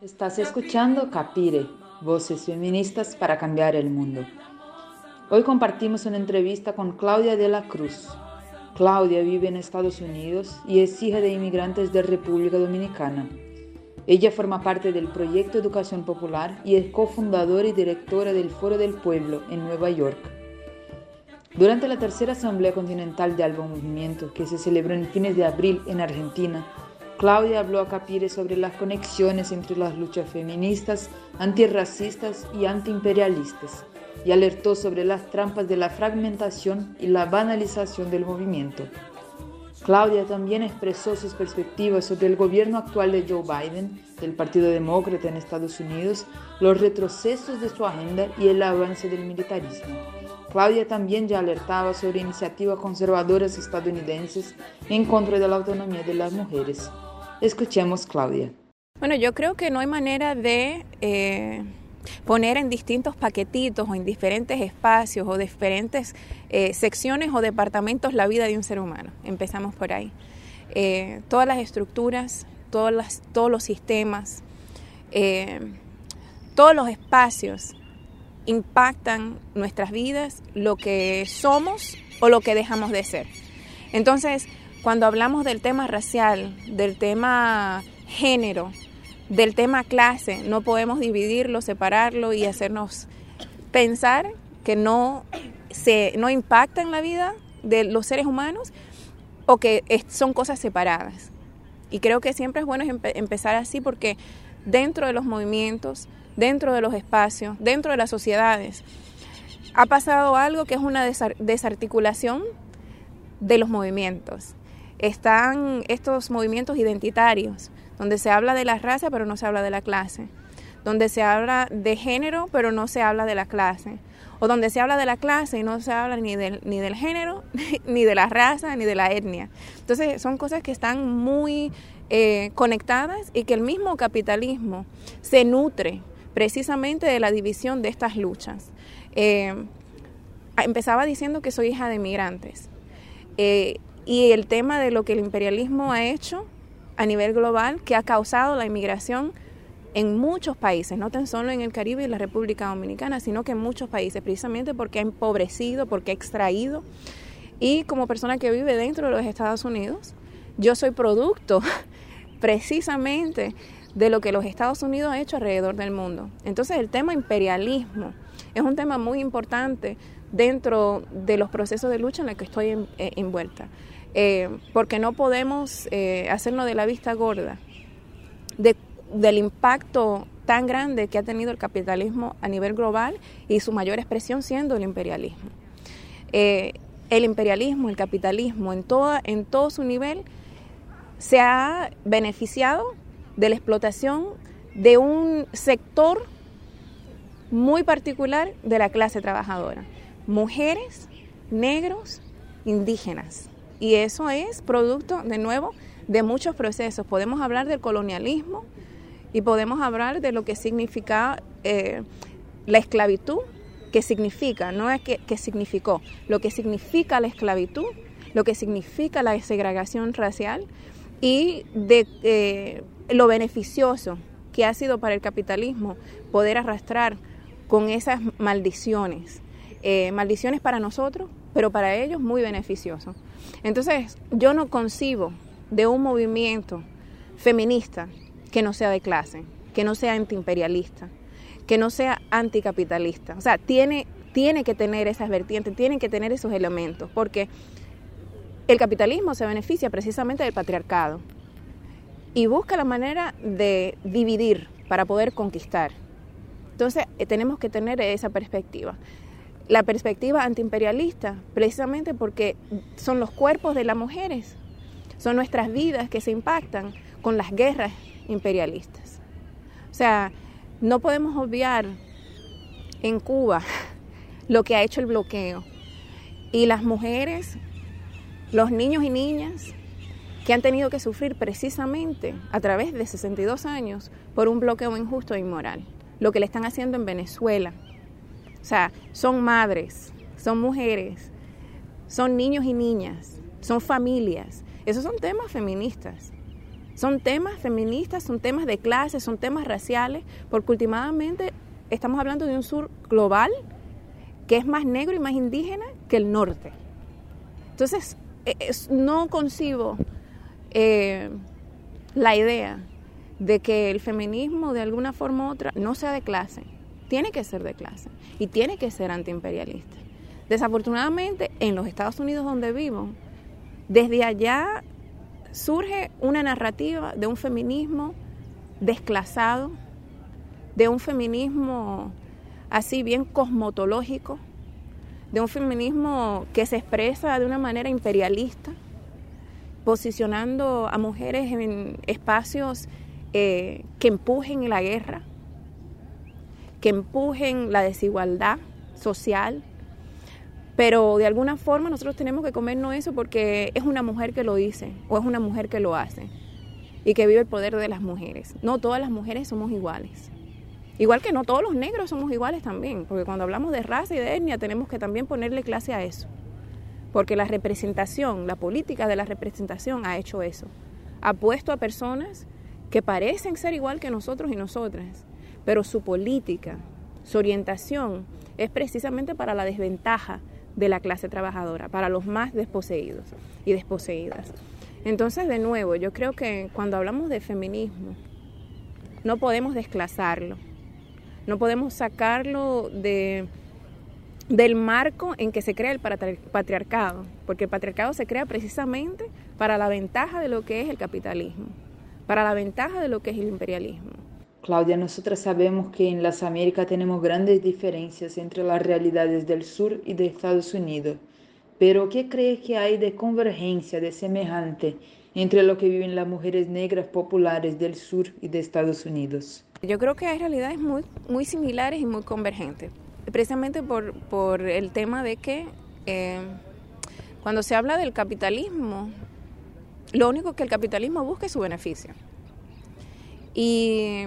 Estás escuchando Capire, voces feministas para cambiar el mundo. Hoy compartimos una entrevista con Claudia de la Cruz. Claudia vive en Estados Unidos y es hija de inmigrantes de República Dominicana. Ella forma parte del proyecto Educación Popular y es cofundadora y directora del Foro del Pueblo en Nueva York. Durante la tercera Asamblea Continental de Alba Movimiento, que se celebró en fines de abril en Argentina, Claudia habló a Capire sobre las conexiones entre las luchas feministas, antirracistas y antiimperialistas y alertó sobre las trampas de la fragmentación y la banalización del movimiento. Claudia también expresó sus perspectivas sobre el gobierno actual de Joe Biden, del Partido Demócrata en Estados Unidos, los retrocesos de su agenda y el avance del militarismo. Claudia también ya alertaba sobre iniciativas conservadoras estadounidenses en contra de la autonomía de las mujeres. Escuchemos Claudia. Bueno, yo creo que no hay manera de eh, poner en distintos paquetitos o en diferentes espacios o diferentes eh, secciones o departamentos la vida de un ser humano. Empezamos por ahí. Eh, todas las estructuras, todos los sistemas, todos los espacios impactan nuestras vidas, lo que somos o lo que dejamos de ser. Entonces, cuando hablamos del tema racial, del tema género, del tema clase, no podemos dividirlo, separarlo y hacernos pensar que no, se, no impacta en la vida de los seres humanos o que son cosas separadas. Y creo que siempre es bueno empezar así porque dentro de los movimientos dentro de los espacios, dentro de las sociedades. Ha pasado algo que es una desarticulación de los movimientos. Están estos movimientos identitarios, donde se habla de la raza pero no se habla de la clase, donde se habla de género pero no se habla de la clase, o donde se habla de la clase y no se habla ni del, ni del género, ni de la raza, ni de la etnia. Entonces son cosas que están muy eh, conectadas y que el mismo capitalismo se nutre precisamente de la división de estas luchas. Eh, empezaba diciendo que soy hija de migrantes eh, y el tema de lo que el imperialismo ha hecho a nivel global, que ha causado la inmigración en muchos países, no tan solo en el Caribe y la República Dominicana, sino que en muchos países, precisamente porque ha empobrecido, porque ha extraído. Y como persona que vive dentro de los Estados Unidos, yo soy producto precisamente de lo que los Estados Unidos ha hecho alrededor del mundo. Entonces el tema imperialismo es un tema muy importante dentro de los procesos de lucha en los que estoy eh, envuelta, eh, porque no podemos eh, hacernos de la vista gorda del impacto tan grande que ha tenido el capitalismo a nivel global y su mayor expresión siendo el imperialismo. el imperialismo, el capitalismo en, toda, en todo su nivel se ha beneficiado de la explotación de un sector muy particular de la clase trabajadora, mujeres, negros, indígenas. Y eso es producto, de nuevo, de muchos procesos. Podemos hablar del colonialismo y podemos hablar de lo que significa eh, la esclavitud, que significa, no es que, significó, lo que significa la esclavitud, lo que significa la segregación racial y de eh, lo beneficioso que ha sido para el capitalismo poder arrastrar con esas maldiciones. Eh, maldiciones para nosotros, pero para ellos muy beneficioso. Entonces, yo no concibo de un movimiento feminista que no sea de clase, que no sea antiimperialista, que no sea anticapitalista. O sea, tiene, tiene que tener esas vertientes, tiene que tener esos elementos, porque el capitalismo se beneficia precisamente del patriarcado y busca la manera de dividir para poder conquistar. Entonces eh, tenemos que tener esa perspectiva. La perspectiva antiimperialista, precisamente porque son los cuerpos de las mujeres, son nuestras vidas que se impactan con las guerras imperialistas. O sea, no podemos obviar en Cuba lo que ha hecho el bloqueo. Y las mujeres, los niños y niñas que han tenido que sufrir precisamente a través de 62 años por un bloqueo injusto e inmoral. Lo que le están haciendo en Venezuela. O sea, son madres, son mujeres, son niños y niñas son familias. Esos son temas feministas. Son temas feministas, son temas de clase, son temas raciales, porque últimamente estamos hablando de un sur global que es más negro y más indígena que el norte. Entonces, e, no concibo eh, la idea de que el feminismo de alguna forma u otra no sea de clase. Tiene que ser de clase y tiene que ser antiimperialista. Desafortunadamente, en los Estados Unidos donde vivo, desde allá surge una narrativa de un feminismo desclasado, de un feminismo así bien cosmotológico, de un feminismo que se expresa de una manera imperialista, posicionando a mujeres en espacios eh, que empujen la guerra, que empujen la desigualdad social, pero de alguna forma nosotros tenemos que comernos eso porque es una mujer que lo dice o es una mujer que lo hace y que vive el poder de las mujeres. No todas las mujeres somos iguales. Igual que no todos los negros somos iguales también, porque cuando hablamos de raza y de etnia tenemos que también ponerle clase a eso. Porque la representación, la política de la representación ha hecho eso. Ha puesto a personas que parecen ser igual que nosotros y nosotras, pero su política, su orientación es precisamente para la desventaja de la clase trabajadora, para los más desposeídos y desposeídas. Entonces, de nuevo, yo creo que cuando hablamos de feminismo, no podemos desclasarlo, no podemos sacarlo de, del marco en que se crea el patriarcado, porque el patriarcado se crea precisamente para la ventaja de lo que es el capitalismo, para la ventaja de lo que es el imperialismo. Claudia, nosotras sabemos que en las Américas tenemos grandes diferencias entre las realidades del sur y de Estados Unidos, pero ¿qué crees que hay de convergencia, de semejante entre lo que viven las mujeres negras populares del sur y de Estados Unidos? Yo creo que hay realidades muy, muy similares y muy convergentes, precisamente por, por el tema de que eh, cuando se habla del capitalismo, lo único que el capitalismo busca es su beneficio. Y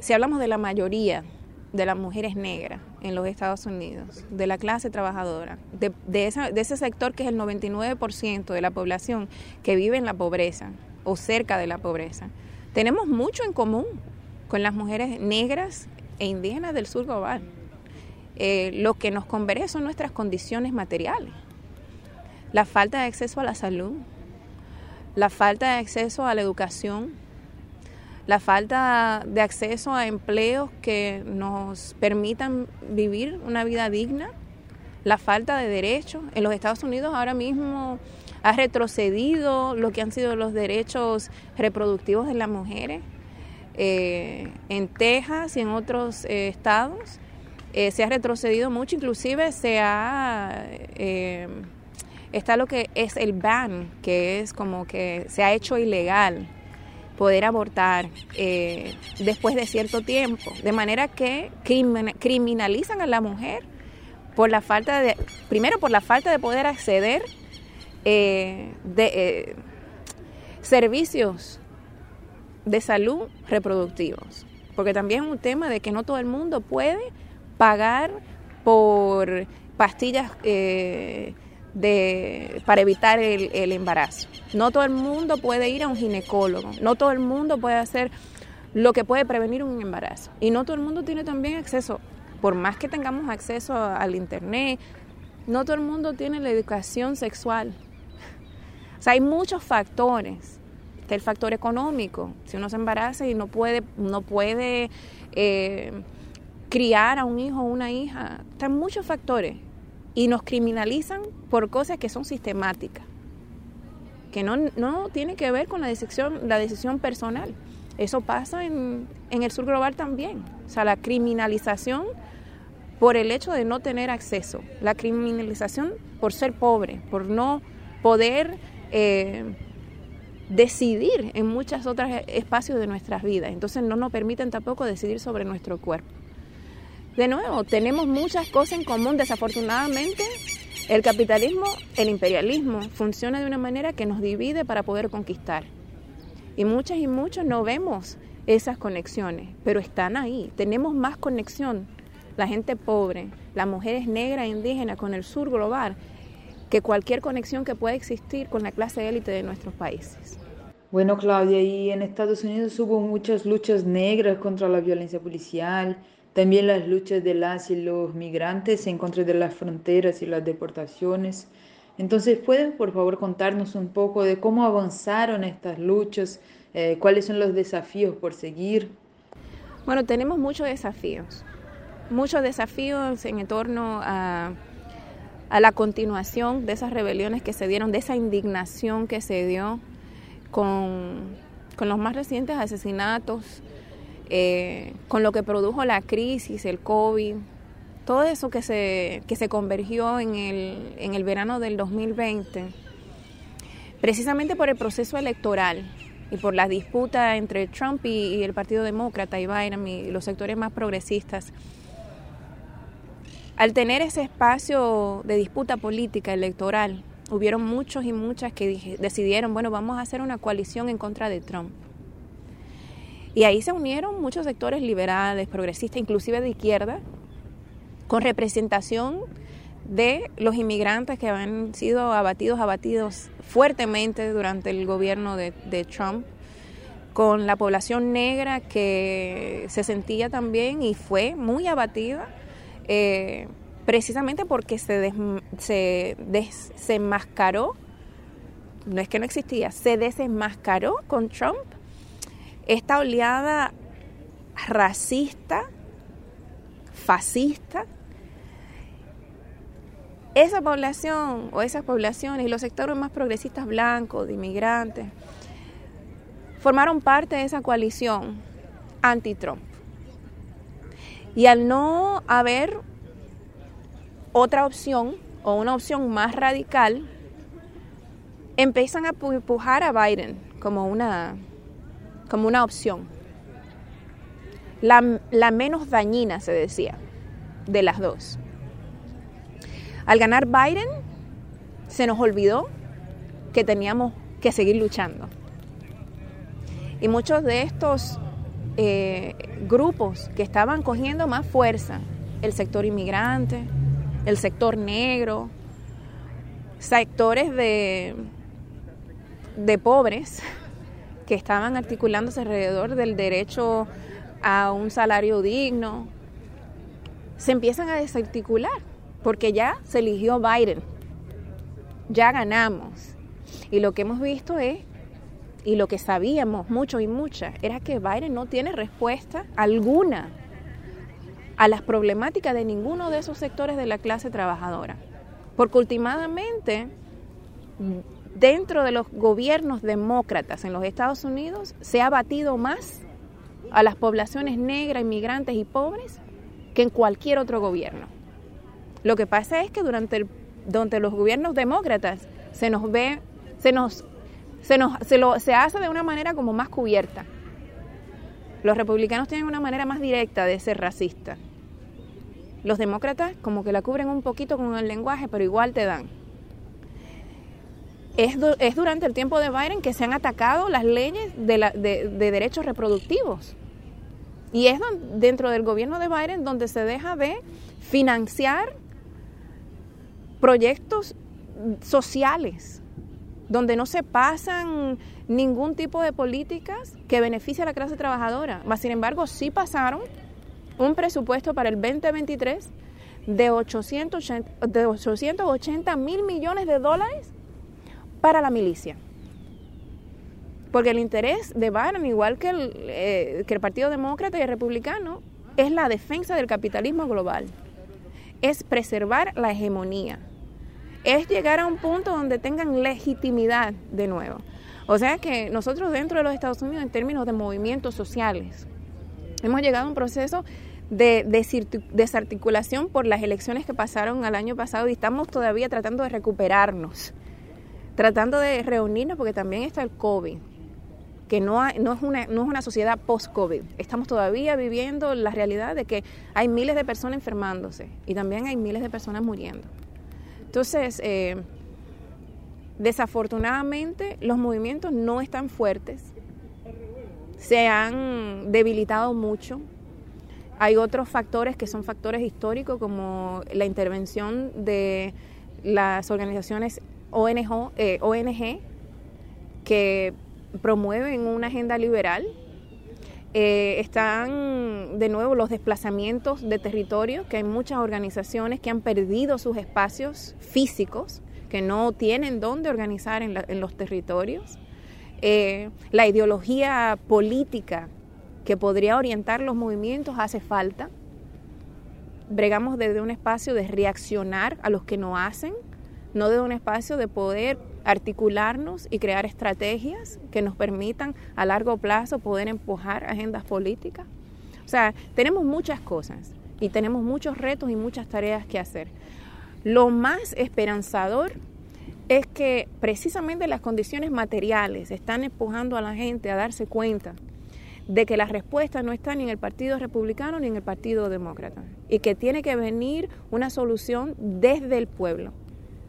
si hablamos de la mayoría de las mujeres negras en los Estados Unidos, de la clase trabajadora, de, de, ese sector que es el 99% de la población que vive en la pobreza o cerca de la pobreza, tenemos mucho en común con las mujeres negras e indígenas del sur global. Eh, lo que nos converge son nuestras condiciones materiales, la falta de acceso a la salud, la falta de acceso a la educación, la falta de acceso a empleos que nos permitan vivir una vida digna, la falta de derechos. En los Estados Unidos ahora mismo ha retrocedido lo que han sido los derechos reproductivos de las mujeres. Eh, en Texas y en otros eh, estados eh, se ha retrocedido mucho, inclusive se ha está lo que es el ban, que es como que se ha hecho ilegal poder abortar eh, después de cierto tiempo, de manera que criminalizan a la mujer por la falta de, primero por la falta de poder acceder eh, de eh, servicios de salud reproductivos, porque también es un tema de que no todo el mundo puede pagar por pastillas de, para evitar el, embarazo. No todo el mundo puede ir a un ginecólogo, no todo el mundo puede hacer lo que puede prevenir un embarazo. Y no todo el mundo tiene también acceso, por más que tengamos acceso al Internet, no todo el mundo tiene la educación sexual. O sea, hay muchos factores. Está el factor económico. Si uno se embaraza y no puede, no puede eh, criar a un hijo o una hija, están muchos factores y nos criminalizan por cosas que son sistemáticas, que no, no tiene que ver con la decisión, la decisión personal. Eso pasa en, en el sur global también. O sea, la criminalización por el hecho de no tener acceso, la criminalización por ser pobre, por no poder eh, decidir en muchos otros espacios de nuestras vidas. Entonces no nos permiten tampoco decidir sobre nuestro cuerpo. De nuevo, tenemos muchas cosas en común. Desafortunadamente, el capitalismo, el imperialismo, funciona de una manera que nos divide para poder conquistar. Y muchas y muchos no vemos esas conexiones, pero están ahí. Tenemos más conexión, la gente pobre, las mujeres negras e indígenas con el sur global, que cualquier conexión que pueda existir con la clase élite de nuestros países. Bueno, Claudia, y en Estados Unidos hubo muchas luchas negras contra la violencia policial, también las luchas de las y los migrantes en contra de las fronteras y las deportaciones. Entonces, ¿pueden por favor contarnos un poco de cómo avanzaron estas luchas? Eh, ¿Cuáles son los desafíos por seguir? Bueno, tenemos muchos desafíos, muchos desafíos en torno a, a la continuación de esas rebeliones que se dieron, de esa indignación que se dio con, con los más recientes asesinatos, eh, con lo que produjo la crisis, el COVID, todo eso que se, que se convergió en el, en el verano del 2020, precisamente por el proceso electoral y por la disputa entre Trump y, el Partido Demócrata y Biden y los sectores más progresistas. Al tener ese espacio de disputa política electoral, hubieron muchos y muchas que decidieron, bueno, vamos a hacer una coalición en contra de Trump. Y ahí se unieron muchos sectores liberales, progresistas, inclusive de izquierda, con representación de los inmigrantes que han sido abatidos, abatidos fuertemente durante el gobierno de, Trump, con la población negra que se sentía también y fue muy abatida, eh, precisamente porque se, se desenmascaró, no es que no existía, se desenmascaró con Trump esta oleada racista, fascista, esa población o esas poblaciones y los sectores más progresistas blancos, de inmigrantes, formaron parte de esa coalición anti-Trump. Y al no haber otra opción o una opción más radical, empiezan a empujar a Biden como una como una opción. La, menos dañina, se decía, de las dos. Al ganar Biden, se nos olvidó que teníamos que seguir luchando. Y muchos de estos eh, grupos que estaban cogiendo más fuerza, el sector inmigrante, el sector negro, sectores de, de pobres, que estaban articulándose alrededor del derecho a un salario digno, se empiezan a desarticular, porque ya se eligió Biden, ya ganamos. Y lo que hemos visto es, y lo que sabíamos mucho y muchas, era que Biden no tiene respuesta alguna a las problemáticas de ninguno de esos sectores de la clase trabajadora. Porque últimamente dentro de los gobiernos demócratas en los Estados Unidos se ha batido más a las poblaciones negras, inmigrantes y pobres que en cualquier otro gobierno. Lo que pasa es que durante, el, durante los gobiernos demócratas se nos ve, se nos, se nos, se lo, se hace de una manera como más cubierta. Los republicanos tienen una manera más directa de ser racista. Los demócratas como que la cubren un poquito con el lenguaje, pero igual te dan es, durante el tiempo de Biden que se han atacado las leyes de, derechos reproductivos. Y es dentro del gobierno de Biden donde se deja de financiar proyectos sociales, donde no se pasan ningún tipo de políticas que beneficie a la clase trabajadora. Mas, sin embargo, sí pasaron un presupuesto para el 2023 de 880, de 880 mil millones de dólares para la milicia. Porque el interés de Biden, igual que el, eh, que el Partido Demócrata y el Republicano, es la defensa del capitalismo global. Es preservar la hegemonía. Es llegar a un punto donde tengan legitimidad de nuevo. O sea que nosotros dentro de los Estados Unidos, en términos de movimientos sociales, hemos llegado a un proceso de desarticulación por las elecciones que pasaron al año pasado y estamos todavía tratando de recuperarnos tratando de reunirnos porque también está el COVID, que no, no, es, una, no es una sociedad post-COVID. Estamos todavía viviendo la realidad de que hay miles de personas enfermándose y también hay miles de personas muriendo. Entonces, eh, desafortunadamente los movimientos no están fuertes, se han debilitado mucho. Hay otros factores que son factores históricos como la intervención de las organizaciones ONG, eh, que promueven una agenda liberal. Eh, están de nuevo los desplazamientos de territorio, que hay muchas organizaciones que han perdido sus espacios físicos, que no tienen dónde organizar en, los territorios. Eh, la ideología política que podría orientar los movimientos hace falta. Bregamos desde un espacio de reaccionar a los que no hacen, no desde un espacio de poder articularnos y crear estrategias que nos permitan a largo plazo poder empujar agendas políticas. O sea, tenemos muchas cosas y tenemos muchos retos y muchas tareas que hacer. Lo más esperanzador es que precisamente las condiciones materiales están empujando a la gente a darse cuenta de que la respuesta no está ni en el Partido Republicano ni en el Partido Demócrata y que tiene que venir una solución desde el pueblo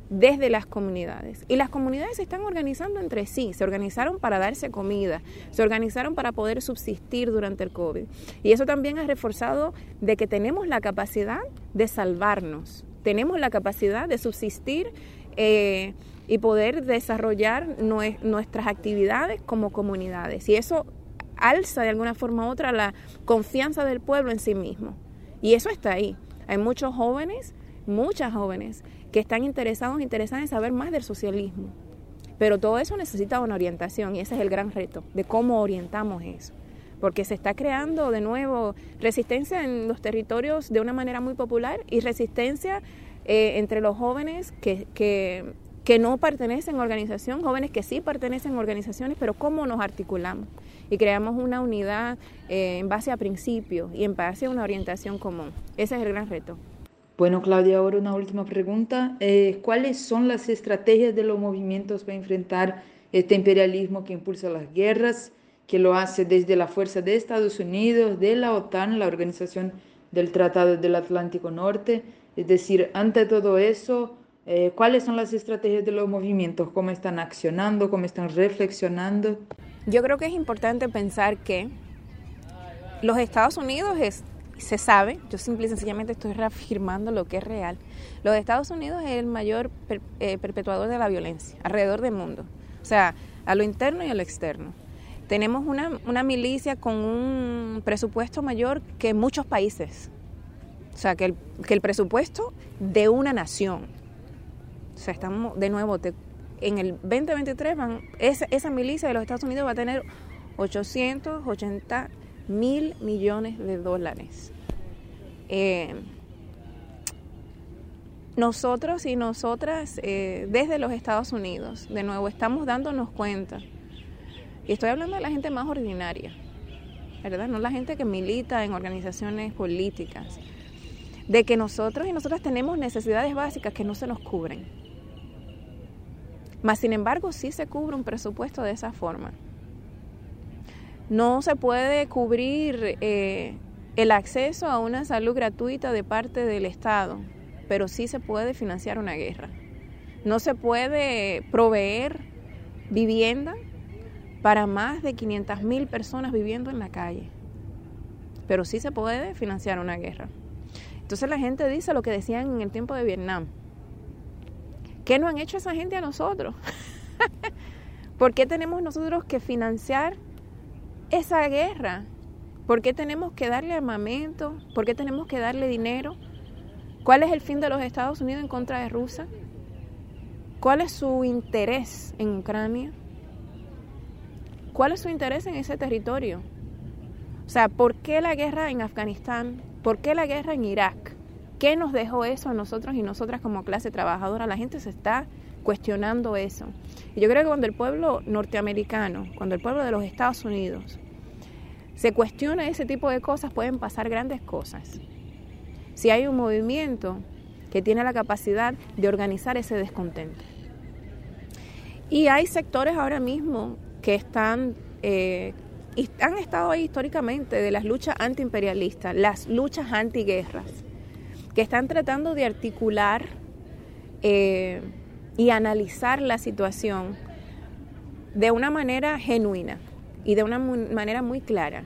desde las comunidades. Y las comunidades se están organizando entre sí, se organizaron para darse comida, se organizaron para poder subsistir durante el COVID. Y eso también ha reforzado de que tenemos la capacidad de salvarnos, tenemos la capacidad de subsistir eh, y poder desarrollar nuestras actividades como comunidades. Y eso alza de alguna forma u otra la confianza del pueblo en sí mismo. Y eso está ahí. Hay muchos jóvenes, muchas jóvenes que están interesados, interesadas en saber más del socialismo. Pero todo eso necesita una orientación y ese es el gran reto de cómo orientamos eso. Porque se está creando de nuevo resistencia en los territorios de una manera muy popular y resistencia eh, entre los jóvenes que, que, que, no pertenecen a organización, jóvenes que sí pertenecen a organizaciones, pero cómo nos articulamos y creamos una unidad eh, en base a principios y en base a una orientación común. Ese es el gran reto. Bueno, Claudia, ahora una última pregunta. Eh, ¿Cuáles son las estrategias de los movimientos para enfrentar este imperialismo que impulsa las guerras, que lo hace desde la fuerza de Estados Unidos, de la OTAN, la Organización del Tratado del Atlántico Norte? Es decir, ante todo eso, eh, ¿cuáles son las estrategias de los movimientos? ¿Cómo están accionando? ¿Cómo están reflexionando? Yo creo que es importante pensar que los Estados Unidos es se sabe, yo simple y sencillamente estoy reafirmando lo que es real. Los Estados Unidos es el mayor eh, perpetuador de la violencia alrededor del mundo, o sea, a lo interno y a lo externo. Tenemos una, una milicia con un presupuesto mayor que muchos países, o sea, que el, que el presupuesto de una nación. O sea, estamos de nuevo, en el 2023 van, esa, esa milicia de los Estados Unidos va a tener 880 mil millones de dólares. Eh, nosotros y nosotras eh, desde los Estados Unidos, de nuevo, estamos dándonos cuenta, y estoy hablando de la gente más ordinaria, ¿verdad? No la gente que milita en organizaciones políticas, de que nosotros y nosotras tenemos necesidades básicas que no se nos cubren. Mas, sin embargo, sí se cubre un presupuesto de esa forma. No se puede cubrir eh, el acceso a una salud gratuita de parte del Estado, pero sí se puede financiar una guerra. No se puede proveer vivienda para más de 500 mil personas viviendo en la calle, pero sí se puede financiar una guerra. Entonces la gente dice lo que decían en el tiempo de Vietnam. ¿Qué no han hecho esa gente a nosotros? ¿Por qué tenemos nosotros que financiar esa guerra? ¿Por qué tenemos que darle armamento? ¿Por qué tenemos que darle dinero? ¿Cuál es el fin de los Estados Unidos en contra de Rusia? ¿Cuál es su interés en Ucrania? ¿Cuál es su interés en ese territorio? O sea, ¿por qué la guerra en Afganistán? ¿Por qué la guerra en Irak? ¿Qué nos dejó eso a nosotros y nosotras como clase trabajadora? La gente se está cuestionando eso. Y yo creo que cuando el pueblo norteamericano, cuando el pueblo de los Estados Unidos se cuestiona ese tipo de cosas, pueden pasar grandes cosas. Si hay un movimiento que tiene la capacidad de organizar ese descontento. Y hay sectores ahora mismo que están, eh, han estado ahí históricamente de las luchas antiimperialistas, las luchas antiguerras, que están tratando de articular eh, y analizar la situación de una manera genuina y de una manera muy clara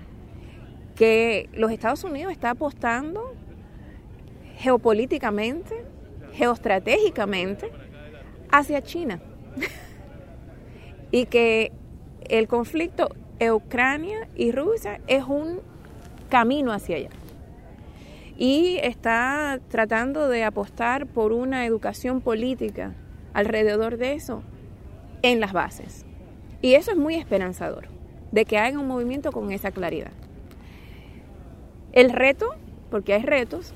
que los Estados Unidos está apostando geopolíticamente, geoestratégicamente, hacia China. y que el conflicto Ucrania y Rusia es un camino hacia allá. Y está tratando de apostar por una educación política alrededor de eso en las bases. Y eso es muy esperanzador, de que haya un movimiento con esa claridad. El reto, porque hay retos,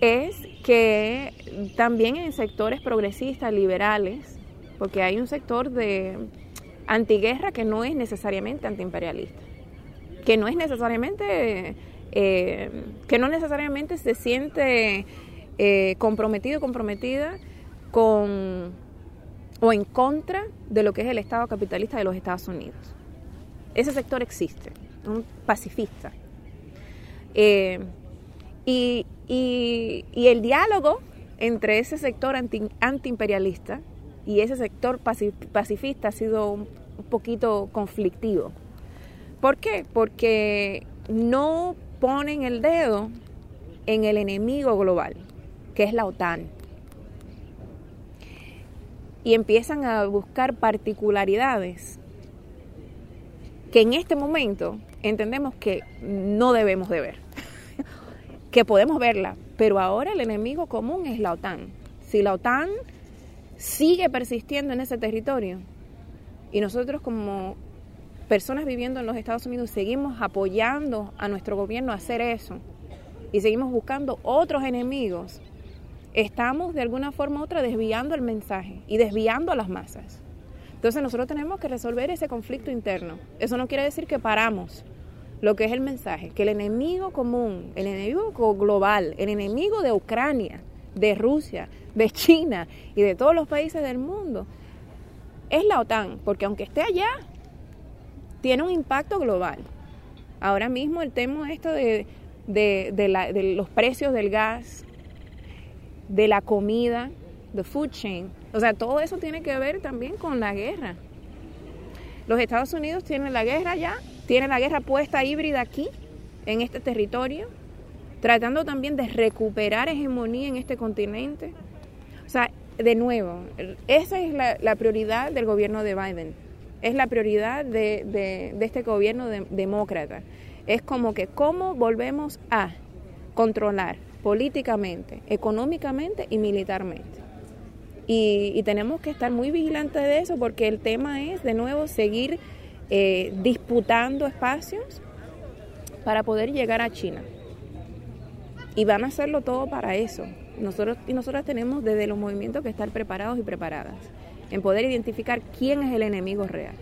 es que también en sectores progresistas, liberales, porque hay un sector de antiguerra que no es necesariamente antiimperialista, que no es necesariamente, eh, que no necesariamente se siente eh, comprometido, comprometida con o en contra de lo que es el Estado capitalista de los Estados Unidos. Ese sector existe, un pacifista. Eh, y, el diálogo entre ese sector anti, antiimperialista y ese sector pacifista ha sido un, un poquito conflictivo. ¿Por qué? Porque no ponen el dedo en el enemigo global, que es la OTAN y empiezan a buscar particularidades que en este momento entendemos que no debemos de ver, que podemos verla, pero ahora el enemigo común es la OTAN. Si la OTAN sigue persistiendo en ese territorio y nosotros como personas viviendo en los Estados Unidos seguimos apoyando a nuestro gobierno a hacer eso y seguimos buscando otros enemigos estamos de alguna forma u otra desviando el mensaje y desviando a las masas. Entonces nosotros tenemos que resolver ese conflicto interno. Eso no quiere decir que paramos lo que es el mensaje, que el enemigo común, el enemigo global, el enemigo de Ucrania, de Rusia, de China y de todos los países del mundo, es la OTAN, porque aunque esté allá, tiene un impacto global. Ahora mismo el tema esto de, de los precios del gas, de la comida, the food chain. O sea, todo eso tiene que ver también con la guerra. Los Estados Unidos tienen la guerra ya, tienen la guerra puesta híbrida aquí, en este territorio, tratando también de recuperar hegemonía en este continente. O sea, de nuevo, esa es la, prioridad del gobierno de Biden, es la prioridad de, este gobierno demócrata. Es como que cómo volvemos a controlar políticamente, económicamente y militarmente. Y, tenemos que estar muy vigilantes de eso porque el tema es, de nuevo, seguir eh, disputando espacios para poder llegar a China. Y van a hacerlo todo para eso. Nosotros y nosotras tenemos desde los movimientos que estar preparados y preparadas en poder identificar quién es el enemigo real.